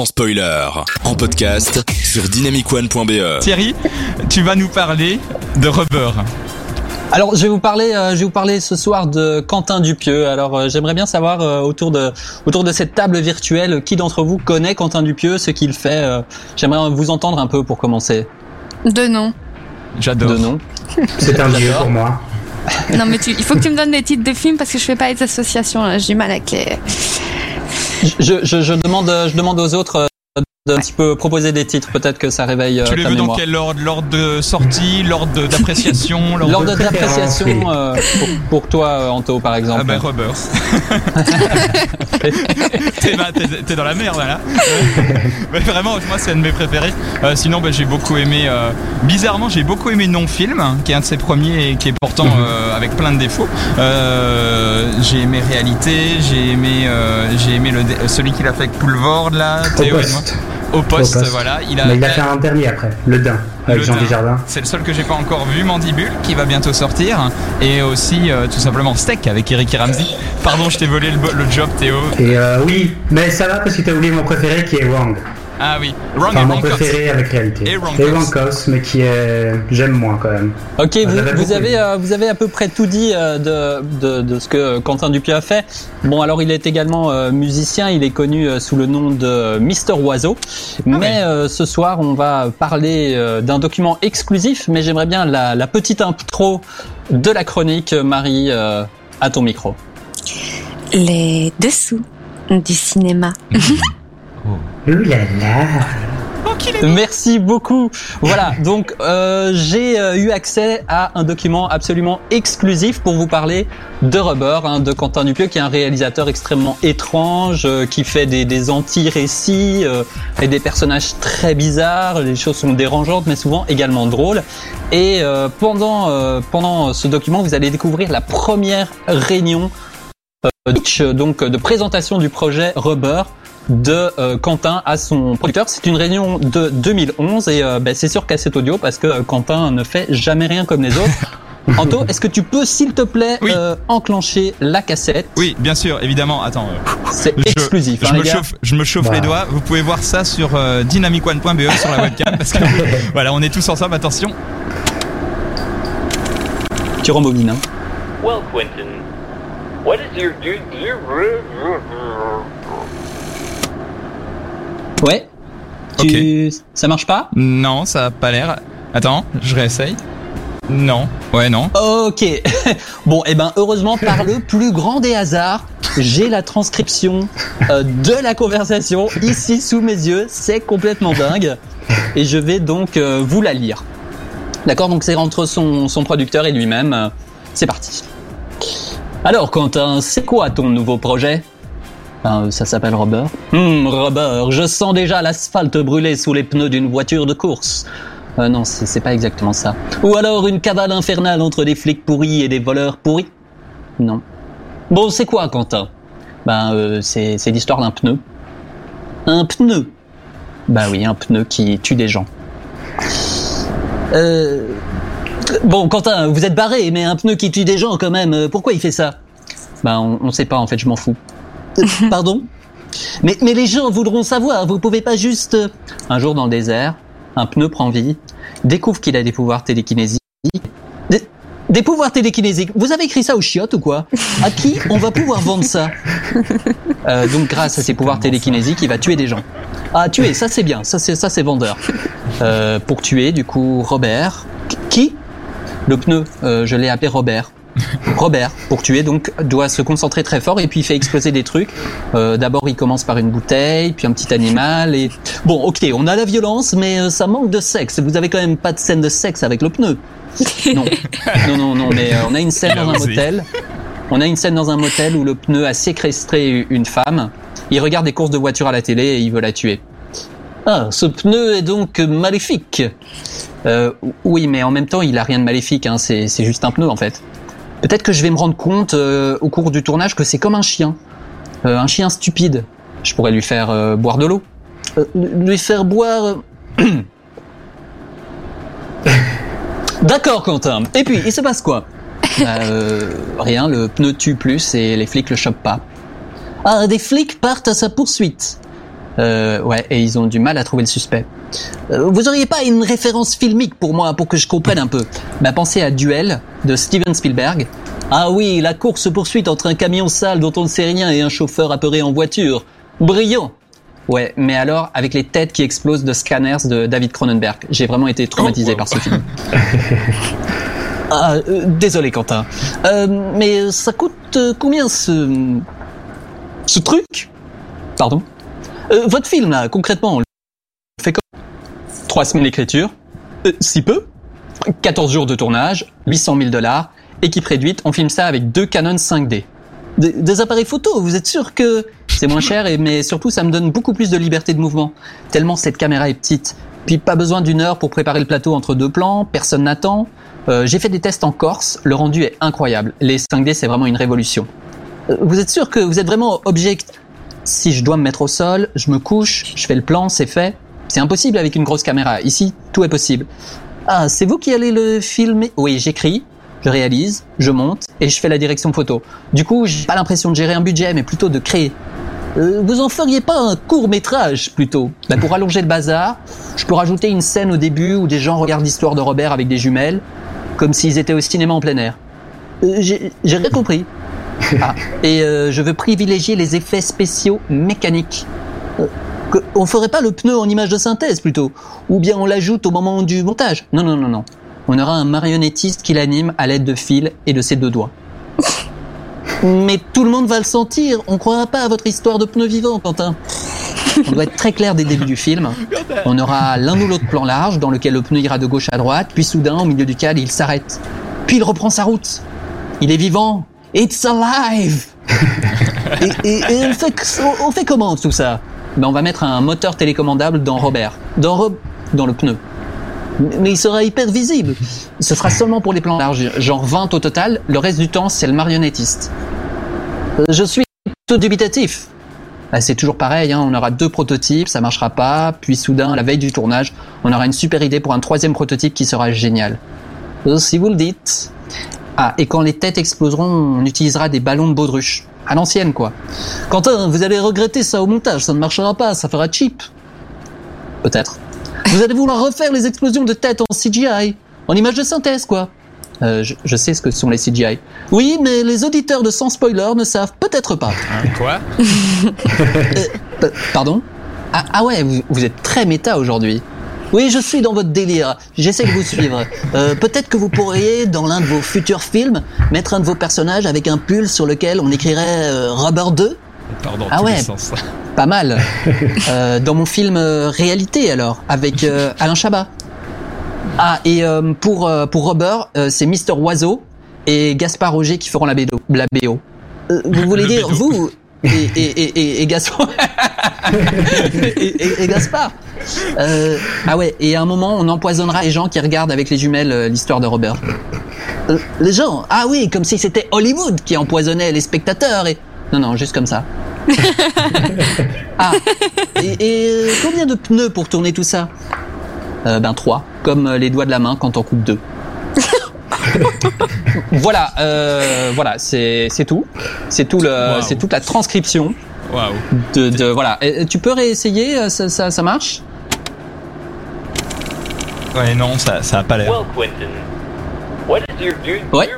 sans spoiler. En podcast sur dynamicone.be. Thierry, tu vas nous parler de Rubber. Alors, je vais vous parler, euh, je vais vous parler ce soir de Quentin Dupieux. Alors, euh, j'aimerais bien savoir euh, autour de autour de cette table virtuelle, qui d'entre vous connaît Quentin Dupieux, ce qu'il fait. j'aimerais vous entendre un peu pour commencer. De nom. J'adore. De nom. C'est un vieux pour moi. Non, mais tu, il faut que tu me donnes les titres des films parce que je fais pas les associations. J'ai mal avec les. Je, je, je demande, je demande aux autres d'un petit peu proposer des titres, peut-être que ça réveille. Tu euh, les ta veux dans quel ordre? L'ordre de sortie, l'ordre d'appréciation L'ordre d'appréciation euh, pour, pour toi, euh, Anto, par exemple. Ah ben Rubber. t'es, bah, dans la merde là. Mais vraiment, moi c'est un de mes préférés. Euh, sinon, bah, j'ai beaucoup aimé. euh, bizarrement, j'ai beaucoup aimé Non Film, qui est un de ses premiers et qui est pourtant euh, avec plein de défauts. Euh, j'ai aimé Réalité, j'ai aimé, euh, j'ai aimé le, dé- celui qu'il a fait avec Poulvord là. Au Théo poste. moi. Au poste, Au poste. voilà. Il a, Mais il a fait un dernier après, Le Dain, avec Le Jean Dain. Desjardins. C'est le seul que j'ai pas encore vu, Mandibule, qui va bientôt sortir, et aussi euh, tout simplement Steak avec Eric et Ramsey. Pardon, je t'ai volé le, le job, Théo. Et oui, mais ça va parce que t'as oublié mon préféré qui est Wang. Ah oui, Wrong Enfin, et mon Wrong préféré avec réalité. Et Wrong Et. Cops, mais qui est. J'aime moins quand même. Ok, vous, avez euh, vous avez à peu près tout dit euh, de, de de ce que Quentin Dupieux a fait. Bon, alors il est également euh, musicien. Il est connu euh, sous le nom de Mister Oiseau. mais euh, ce soir, on va parler euh, d'un document exclusif. Mais j'aimerais bien la, la petite intro de la chronique. Marie, euh, à ton micro. Les dessous du cinéma. Ouh là là. Merci beaucoup. Voilà, donc euh, j'ai euh, eu accès à un document absolument exclusif pour vous parler de Rubber, hein, de Quentin Dupieux, qui est un réalisateur extrêmement étrange, euh, qui fait des, des anti-récits euh, et des personnages très bizarres. Les choses sont dérangeantes, mais souvent également drôles. Et euh, pendant euh, pendant ce document, vous allez découvrir la première réunion donc de présentation du projet Rubber de euh, Quentin à son producteur. C'est une réunion de 2011 et euh, ben, c'est sur cassette audio parce que euh, Quentin ne fait jamais rien comme les autres. Anto, est-ce que tu peux, s'il te plaît, Oui. euh, enclencher la cassette? Oui, bien sûr, évidemment. Attends, euh, C'est je, exclusif, je hein, me les gars. chauffe, je me chauffe Bah. les doigts. Vous pouvez voir ça sur euh, dynamicone.be sur la webcam parce que voilà, on est tous ensemble. Attention. Tu rembobines. Hein. Well, Quentin, what is your Ouais. Tu... Ça marche pas? Non, ça a pas l'air. Attends, je réessaye. Non. Ouais, non. Ok. Bon, et ben heureusement, par le plus grand des hasards, j'ai la transcription euh, de la conversation ici sous mes yeux. C'est complètement dingue. Et je vais donc euh, vous la lire. D'accord? Donc c'est entre son, son producteur et lui-même. Euh, C'est parti. Alors Quentin, c'est quoi ton nouveau projet? Ben, Ça s'appelle Rubber. Hmm, Rubber, je sens déjà l'asphalte brûler sous les pneus d'une voiture de course. Euh, non, c'est pas exactement ça. Ou alors une cavale infernale entre des flics pourris et des voleurs pourris? Non. Bon, c'est quoi, Quentin? Ben, euh, c'est l'histoire d'un pneu. Un pneu? Bah oui, un pneu qui tue des gens. Euh... Bon, Quentin, vous êtes barré, mais un pneu qui tue des gens quand même, euh, pourquoi il fait ça? Ben, on, on sait pas, en fait, je m'en fous. Pardon mais, mais les gens voudront savoir, vous pouvez pas juste... euh, Un jour dans le désert, un pneu prend vie, découvre qu'il a des pouvoirs télékinésiques. Des, des pouvoirs télékinésiques Vous avez écrit ça au chiottes ou quoi? À qui on va pouvoir vendre ça? Euh, Donc grâce à ses pouvoirs télékinésiques, il va tuer des gens. Ah, tuer, ça c'est bien, ça c'est ça c'est vendeur. Euh, pour tuer, du coup, Robert. Qui? Le pneu, euh, je l'ai appelé Robert. Robert, pour tuer, donc, doit se concentrer très fort et puis il fait exploser des trucs. Euh, D'abord, il commence par une bouteille, puis un petit animal et... Bon, ok, on a la violence, mais euh, ça manque de sexe. Vous avez quand même pas de scène de sexe avec le pneu. Non, non, non, non, mais euh, on a une scène dans un motel. On a une scène dans un motel où le pneu a séquestré une femme. Il regarde des courses de voiture à la télé et il veut la tuer. Ah, ce pneu est donc maléfique. Euh, oui, mais en même temps, il a rien de maléfique. Hein. C'est c'est juste un pneu en fait. Peut-être que je vais me rendre compte euh, au cours du tournage que c'est comme un chien, Euh, un chien stupide. Je pourrais lui faire euh, boire de l'eau, Euh, lui faire boire. D'accord, Quentin. Et puis, il se passe quoi? Bah, euh, Rien. Le pneu tue plus et les flics le chopent pas. Ah, des flics partent à sa poursuite. Euh, ouais, et ils ont du mal à trouver le suspect. Euh, vous auriez pas une référence filmique pour moi, pour que je comprenne un peu bah, Pensez à Duel de Steven Spielberg. Ah oui, la course-poursuite entre un camion sale dont on ne sait rien et un chauffeur apeuré en voiture. Brillant Ouais, mais alors, avec les têtes qui explosent de Scanners de David Cronenberg. J'ai vraiment été traumatisé oh. par ce film. ah, euh, désolé Quentin. Euh, mais ça coûte euh, combien ce... ce truc? Pardon? Euh, Votre film là, concrètement, le fait comment 3 semaines d'écriture, euh, si peu, 14 jours de tournage, 800 000 dollars, équipe réduite, on filme ça avec deux Canon 5D. Des, appareils photo, vous êtes sûr que c'est moins cher, et, mais surtout ça me donne beaucoup plus de liberté de mouvement, tellement cette caméra est petite. Puis pas besoin d'une heure pour préparer le plateau entre deux plans, personne n'attend. Euh, j'ai fait des tests en Corse, le rendu est incroyable. Les 5D, c'est vraiment une révolution. Euh, vous êtes sûr que vous êtes vraiment object? Si je dois me mettre au sol, je me couche, je fais le plan, c'est fait. C'est impossible avec une grosse caméra. Ici, tout est possible. Ah, c'est vous qui allez le filmer? Oui, j'écris, je réalise, je monte et je fais la direction photo. Du coup, j'ai pas l'impression de gérer un budget, mais plutôt de créer. Euh, vous en feriez pas un court métrage plutôt Ben, Pour allonger le bazar, je peux rajouter une scène au début où des gens regardent l'histoire de Robert avec des jumelles, comme s'ils étaient au cinéma en plein air. Euh, J'ai rien compris. Ah, et euh, je veux privilégier les effets spéciaux mécaniques. Que- on ferait pas le pneu en image de synthèse plutôt Ou bien on l'ajoute au moment du montage Non, non, non, non. On aura un marionnettiste qui l'anime à l'aide de fils et de ses deux doigts. Mais tout le monde va le sentir. On croira pas à votre histoire de pneu vivant, Quentin. On doit être très clair dès le début du film. On aura l'un ou l'autre plan large dans lequel le pneu ira de gauche à droite, puis soudain, au milieu duquel il s'arrête. Puis il reprend sa route. Il est vivant. It's alive. et, et- et on, fait, on fait comment tout ça? Ben, On va mettre un moteur télécommandable dans Robert. Dans, Rob- dans le pneu. Mais il sera hyper visible. Ce sera seulement pour les plans larges, genre 20 au total. Le reste du temps, c'est le marionnettiste. Je suis tout dubitatif. Bah, c'est toujours pareil, hein, on aura deux prototypes, ça marchera pas, puis soudain, la veille du tournage, on aura une super idée pour un troisième prototype qui sera génial. Euh, si vous le dites. Ah, et quand les têtes exploseront, on utilisera des ballons de baudruche. À l'ancienne, quoi. Quentin, vous allez regretter ça au montage, ça ne marchera pas, ça fera cheap. Peut-être. Vous allez vouloir refaire les explosions de tête en CGI, en image de synthèse, quoi. Euh, je, je sais ce que sont les CGI. Oui, mais les auditeurs de Sans Spoiler ne savent peut-être pas. Hein, quoi P- Pardon? Ah, ah ouais, vous, vous êtes très méta aujourd'hui. Oui, je suis dans votre délire. J'essaie de vous suivre. Euh, Peut-être que vous pourriez, dans l'un de vos futurs films, mettre un de vos personnages avec un pull sur lequel on écrirait euh, Rubber 2 Pardon, Ah ouais. Pas mal. Euh, dans mon film euh, Réalité, alors, avec euh, Alain Chabat. Ah, et euh, pour, euh, pour Rubber, euh, c'est Mister Oiseau et Gaspard Roger qui feront la BO. La BO. Vous voulez Le dire, vous et, et, et, et, et Gaspard et, Gaspard Euh, Ah ouais, et à un moment, on empoisonnera les gens qui regardent avec les jumelles euh, l'histoire de Robert. Euh, les gens Ah oui, comme si c'était Hollywood qui empoisonnait les spectateurs et... Non, non, juste comme ça. Ah, et, euh, combien de pneus pour tourner tout ça? Euh, Ben trois, comme les doigts de la main quand on coupe deux. voilà, euh, voilà, c'est tout, c'est tout le, c'est toute la transcription Waouh. de, de voilà. Et, tu peux réessayer, euh, ça, ça, ça marche? Ouais, non, ça, ça a pas l'air. Well, Quentin, what is your dude? Ouais.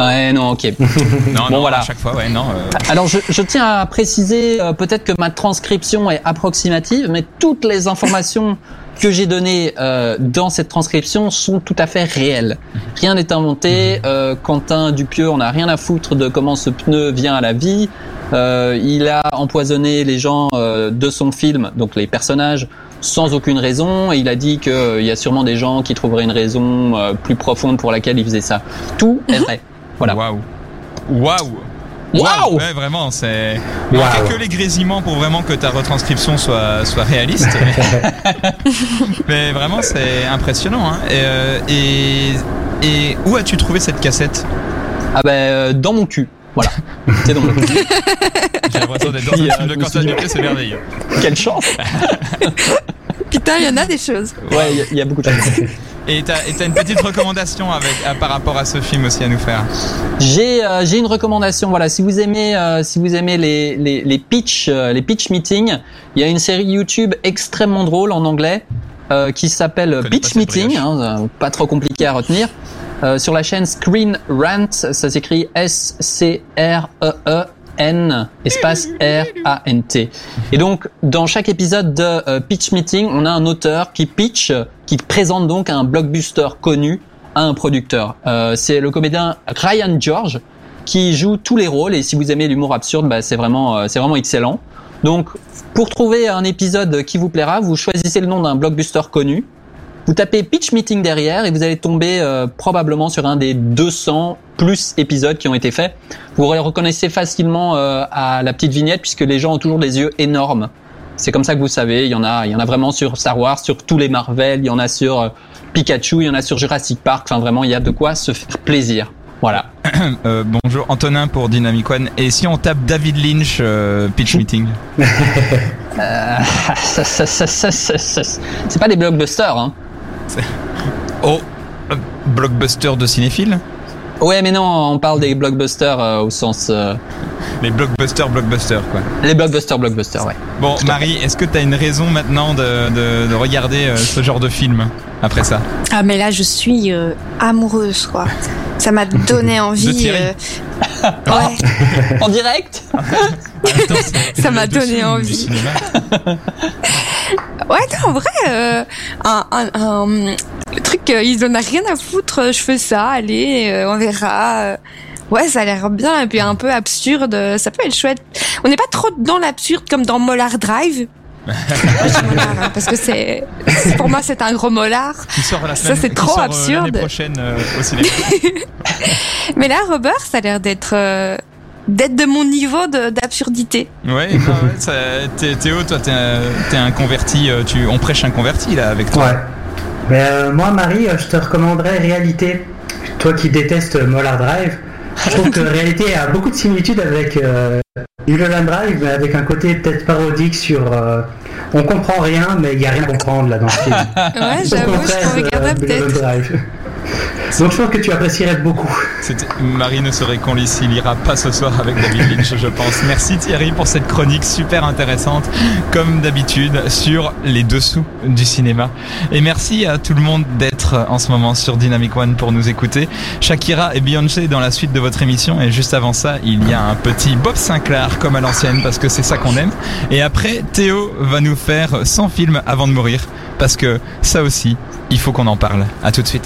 Ouais, non, ok. Non, Bon, non, voilà. à chaque fois, ouais, non. euh, Alors, je, je tiens à préciser euh, peut-être que ma transcription est approximative, mais toutes les informations que j'ai données euh, dans cette transcription sont tout à fait réelles. Rien n'est inventé. Euh, Quentin Dupieux, on n'a rien à foutre de comment ce pneu vient à la vie. Euh, il a empoisonné les gens euh, de son film, donc les personnages, sans aucune raison. Et il a dit qu'il y a sûrement des gens qui trouveraient une raison euh, plus profonde pour laquelle il faisait ça. Tout est vrai. Voilà. Waouh. Waouh. Waouh Ouais, vraiment, c'est. Il Waouh. manquait que les grésillements pour vraiment que ta retranscription soit, soit réaliste. mais, mais vraiment, c'est impressionnant. Hein. Et, euh, et, et où as-tu trouvé cette cassette? Ah ben euh, dans mon cul. Voilà. C'est dans mon cul. J'ai l'impression d'être dans un euh, film de me suis Quentin Dupieux, c'est merveilleux. Quelle chance. Putain, il y en a des choses. Ouais, il y a- il y, a beaucoup de choses. Et t'as une petite recommandation avec, à- par rapport à ce film aussi à nous faire. J'ai euh, une recommandation. Voilà, si vous aimez euh, si vous aimez les les les pitch euh, les pitch meetings, il y a une série YouTube extrêmement drôle en anglais euh, qui s'appelle Pitch Meeting, hein, euh, pas trop compliqué à retenir. Euh, sur la chaîne Screen Rant, ça s'écrit S C R E E N espace R A N T. Et donc dans chaque épisode de euh, Pitch Meeting, on a un auteur qui pitch, qui présente donc un blockbuster connu à un producteur. Euh, c'est le comédien Ryan George qui joue tous les rôles et si vous aimez l'humour absurde, bah, c'est vraiment euh, c'est vraiment excellent. Donc pour trouver un épisode qui vous plaira, vous choisissez le nom d'un blockbuster connu. Vous tapez pitch meeting derrière et vous allez tomber euh, probablement sur un des 200 plus épisodes qui ont été faits. Vous les reconnaissez facilement euh, à la petite vignette puisque les gens ont toujours des yeux énormes. C'est comme ça que vous savez, il y en a, il y en a vraiment sur Star Wars, sur tous les Marvel, il y en a sur euh, Pikachu, il y en a sur Jurassic Park. Enfin vraiment, il y a de quoi se faire plaisir. Voilà. Euh, bonjour Antonin pour Dynamic One. Et si on tape David Lynch euh, pitch meeting Euh, ça, ça, ça, ça, ça, ça- c'est pas des blockbusters, hein. Oh, blockbuster de cinéphile? Ouais, mais non, on parle des blockbusters euh, au sens euh, Les blockbusters, blockbusters quoi. les blockbusters, blockbusters, ouais. Bon, Marie, est-ce que tu as une raison maintenant de, de, de regarder euh, ce genre de film après ça? Ah mais là je suis euh, amoureuse quoi. Ça m'a donné envie. Euh, ouais, En direct? Ça m'a donné du envie. Ouais, en vrai, euh, un, un, un- le truc, euh, ils en ont rien à foutre. euh, Je fais ça, allez, euh, on verra. euh. Ouais, ça a l'air bien et puis un peu absurde. euh, Ça peut être chouette. On n'est pas trop dans l'absurde comme dans Molar Drive. Molar, hein, parce que c'est, pour moi, c'est un gros molar. Qui sort la Ça, c'est trop sort, absurde. L'année prochaine au cinéma. Mais là, Robert, ça a l'air d'être, euh, d'être de mon niveau d'absurdité. ouais, Théo, toi, t'es un, t'es un converti. euh, Tu, on prêche un converti là avec toi. Ouais. Mais euh, moi, Marie, euh, je te recommanderais Réalité. Toi qui détestes Molar Drive, je trouve que Réalité a beaucoup de similitudes avec euh, Mulholland Drive, mais avec un côté peut-être parodique sur. euh, on comprend rien, mais il n'y a rien à comprendre là dans ce film. Ouais, j'avoue, je peux regarder peut-être. Donc je pense que tu apprécierais beaucoup. Marie ne serait qu'on s'il ira pas ce soir avec David Lynch, je pense. Merci Thierry pour cette chronique super intéressante, comme d'habitude, sur les dessous du cinéma. Et merci à tout le monde d'être en ce moment sur Dynamic One pour nous écouter. Shakira et Beyoncé dans la suite de votre émission. Et juste avant ça, il y a un petit Bob Sinclair comme à l'ancienne, parce que c'est ça qu'on aime. Et après, Théo va nous faire 100 films avant de mourir, parce que ça aussi, il faut qu'on en parle. À tout de suite.